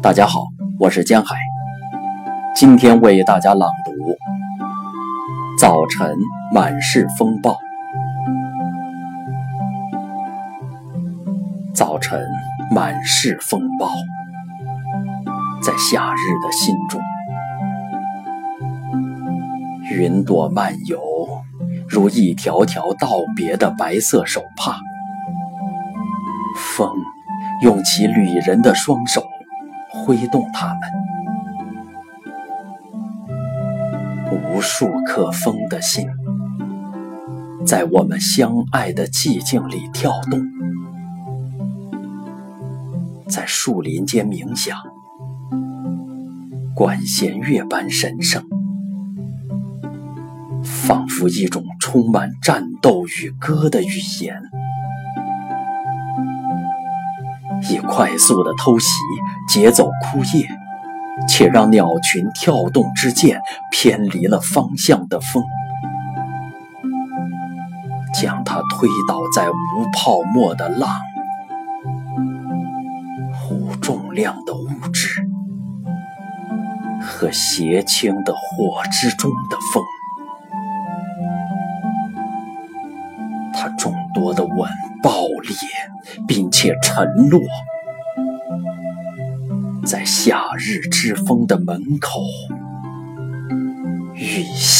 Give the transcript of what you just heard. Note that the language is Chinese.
大家好，我是江海，今天为大家朗读《早晨满是风暴》。早晨满是风暴，在夏日的心中，云朵漫游，如一条条道别的白色手帕。风用其旅人的双手。挥动它们，无数颗风的心，在我们相爱的寂静里跳动，在树林间冥想，管弦乐般神圣，仿佛一种充满战斗与歌的语言。以快速的偷袭劫走枯叶，且让鸟群跳动之间偏离了方向的风，将它推倒在无泡沫的浪、无重量的物质和斜倾的火之中的风。它众多的吻爆裂，并且沉落在夏日之风的门口，雨下。